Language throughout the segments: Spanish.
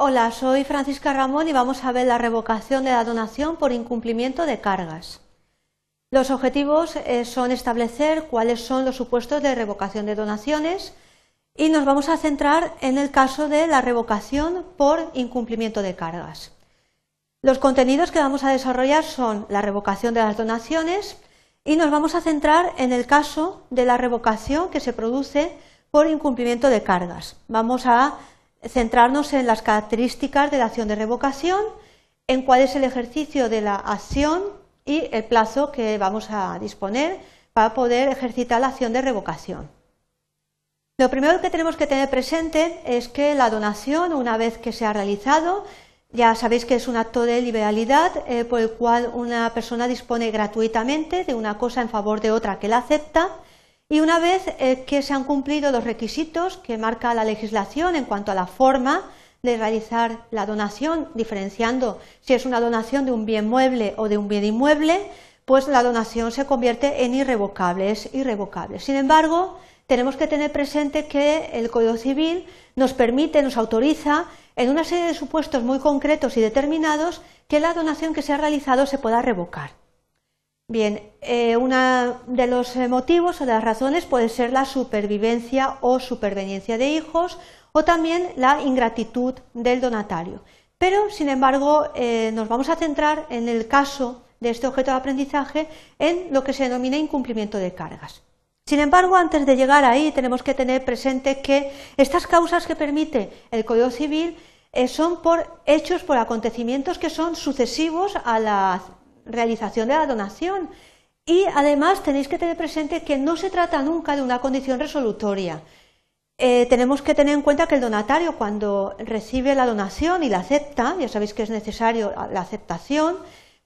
Hola, soy Francisca Ramón y vamos a ver la revocación de la donación por incumplimiento de cargas. Los objetivos eh, son establecer cuáles son los supuestos de revocación de donaciones y nos vamos a centrar en el caso de la revocación por incumplimiento de cargas. Los contenidos que vamos a desarrollar son la revocación de las donaciones y nos vamos a centrar en el caso de la revocación que se produce por incumplimiento de cargas. Vamos a centrarnos en las características de la acción de revocación, en cuál es el ejercicio de la acción y el plazo que vamos a disponer para poder ejercitar la acción de revocación. Lo primero que tenemos que tener presente es que la donación, una vez que se ha realizado, ya sabéis que es un acto de liberalidad eh, por el cual una persona dispone gratuitamente de una cosa en favor de otra que la acepta y una vez eh, que se han cumplido los requisitos que marca la legislación en cuanto a la forma de realizar la donación, diferenciando si es una donación de un bien mueble o de un bien inmueble, pues la donación se convierte en irrevocable, es irrevocable. Sin embargo, tenemos que tener presente que el Código Civil nos permite, nos autoriza, en una serie de supuestos muy concretos y determinados, que la donación que se ha realizado se pueda revocar. Bien, eh, uno de los eh, motivos o de las razones puede ser la supervivencia o superveniencia de hijos o también la ingratitud del donatario. Pero, sin embargo, eh, nos vamos a centrar en el caso de este objeto de aprendizaje en lo que se denomina incumplimiento de cargas. Sin embargo, antes de llegar ahí, tenemos que tener presente que estas causas que permite el Código Civil son por hechos, por acontecimientos que son sucesivos a la realización de la donación. Y además tenéis que tener presente que no se trata nunca de una condición resolutoria. Eh, tenemos que tener en cuenta que el donatario cuando recibe la donación y la acepta, ya sabéis que es necesario la aceptación,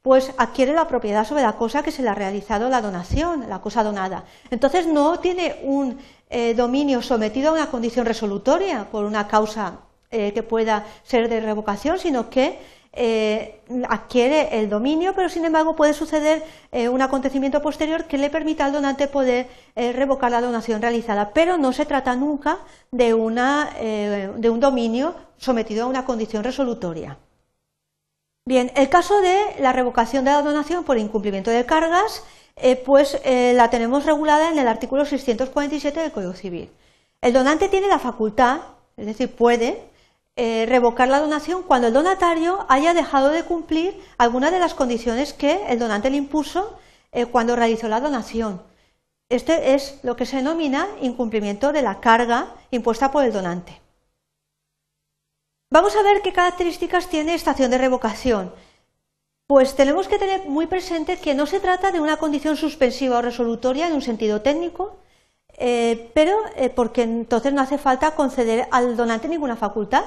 pues adquiere la propiedad sobre la cosa que se le ha realizado la donación, la cosa donada. Entonces no tiene un eh, dominio sometido a una condición resolutoria por una causa eh, que pueda ser de revocación, sino que eh, adquiere el dominio, pero sin embargo puede suceder eh, un acontecimiento posterior que le permita al donante poder eh, revocar la donación realizada, pero no se trata nunca de, de un dominio sometido a una condición resolutoria. Bien, el caso de la revocación de la donación por incumplimiento de cargas, pues la tenemos regulada en el artículo 647 del Código Civil. El donante tiene la facultad, es decir, puede eh, revocar la donación cuando el donatario haya dejado de cumplir alguna de las condiciones que el donante le impuso eh, cuando realizó la donación. Este es lo que se denomina incumplimiento de la carga impuesta por el donante. Vamos a ver qué características tiene esta acción de revocación. Pues tenemos que tener muy presente que no se trata de una condición suspensiva o resolutoria en un sentido técnico, eh, pero porque entonces no hace falta conceder al donante ninguna facultad.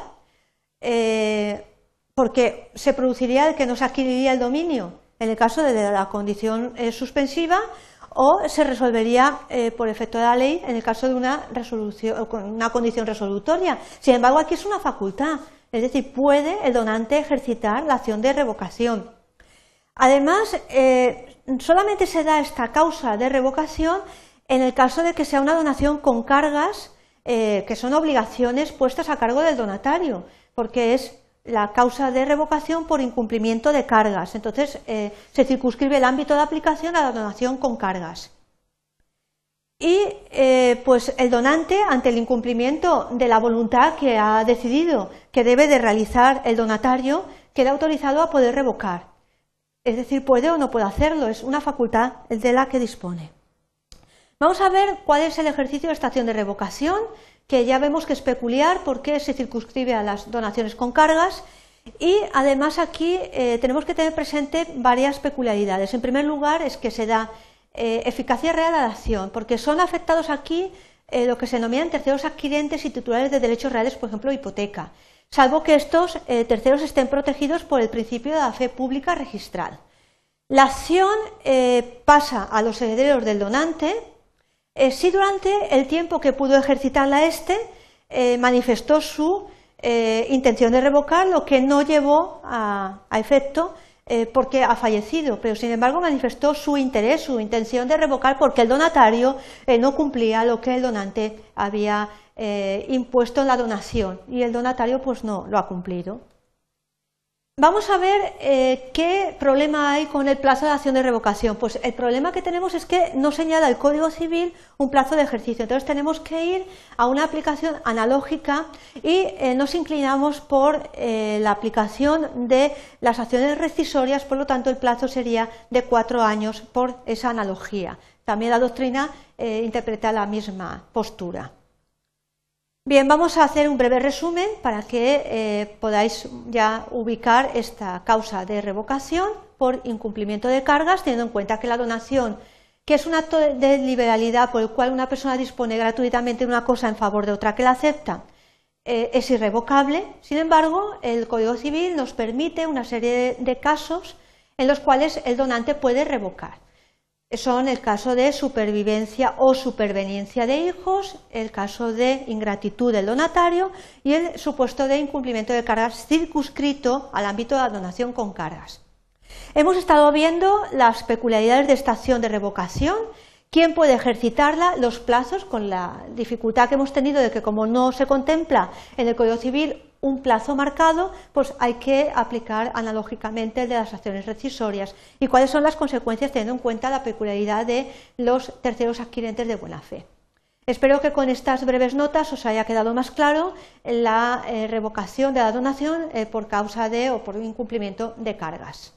Eh, porque se produciría el que no se adquiriría el dominio en el caso de la condición eh, suspensiva o se resolvería eh, por efecto de la ley en el caso de una, resolución, una condición resolutoria. Sin embargo, aquí es una facultad, es decir, puede el donante ejercitar la acción de revocación. Además, solamente se da esta causa de revocación en el caso de que sea una donación con cargas que son obligaciones puestas a cargo del donatario porque es la causa de revocación por incumplimiento de cargas. Entonces, eh, se circunscribe el ámbito de aplicación a la donación con cargas. Y eh, pues el donante, ante el incumplimiento de la voluntad que ha decidido que debe de realizar el donatario, queda autorizado a poder revocar. Es decir, puede o no puede hacerlo, es una facultad de la que dispone. Vamos a ver cuál es el ejercicio de estación de revocación que ya vemos que es peculiar porque se circunscribe a las donaciones con cargas y además aquí eh, tenemos que tener presente varias peculiaridades. En primer lugar es que se da eh, eficacia real a la acción, porque son afectados aquí eh, lo que se denominan terceros adquirentes y titulares de derechos reales, por ejemplo, hipoteca, salvo que estos terceros estén protegidos por el principio de la fe pública registral. La acción pasa a los herederos del donante, eh, si durante el tiempo que pudo ejercitarla este eh, manifestó su eh, intención de revocar, lo que no llevó a, efecto eh, porque ha fallecido, pero sin embargo manifestó su interés, su intención de revocar porque el donatario no cumplía lo que el donante había impuesto en la donación y el donatario pues no lo ha cumplido. Vamos a ver eh, qué problema hay con el plazo de acción de revocación. Pues el problema que tenemos es que no señala el Código Civil un plazo de ejercicio. Entonces tenemos que ir a una aplicación analógica y eh, nos inclinamos por eh, la aplicación de las acciones rescisorias, por lo tanto el plazo sería de cuatro años por esa analogía. También la doctrina interpreta la misma postura. Bien, vamos a hacer un breve resumen para que eh, podáis ya ubicar esta causa de revocación por incumplimiento de cargas, teniendo en cuenta que la donación, que es un acto de liberalidad por el cual una persona dispone gratuitamente de una cosa en favor de otra que la acepta, eh, es irrevocable. Sin embargo, el Código Civil nos permite una serie de casos en los cuales el donante puede revocar son el caso de supervivencia o superveniencia de hijos, el caso de ingratitud del donatario y el supuesto de incumplimiento de cargas circunscrito al ámbito de la donación con cargas. Hemos estado viendo las peculiaridades de esta acción de revocación, quién puede ejercitarla, los plazos, con la dificultad que hemos tenido de que como no se contempla en el Código Civil un plazo marcado, pues hay que aplicar analógicamente el de las acciones rescisorias y cuáles son las consecuencias teniendo en cuenta la peculiaridad de los terceros adquirentes de buena fe. Espero que con estas breves notas os haya quedado más claro la eh, revocación de la donación eh, por causa de o por incumplimiento de cargas.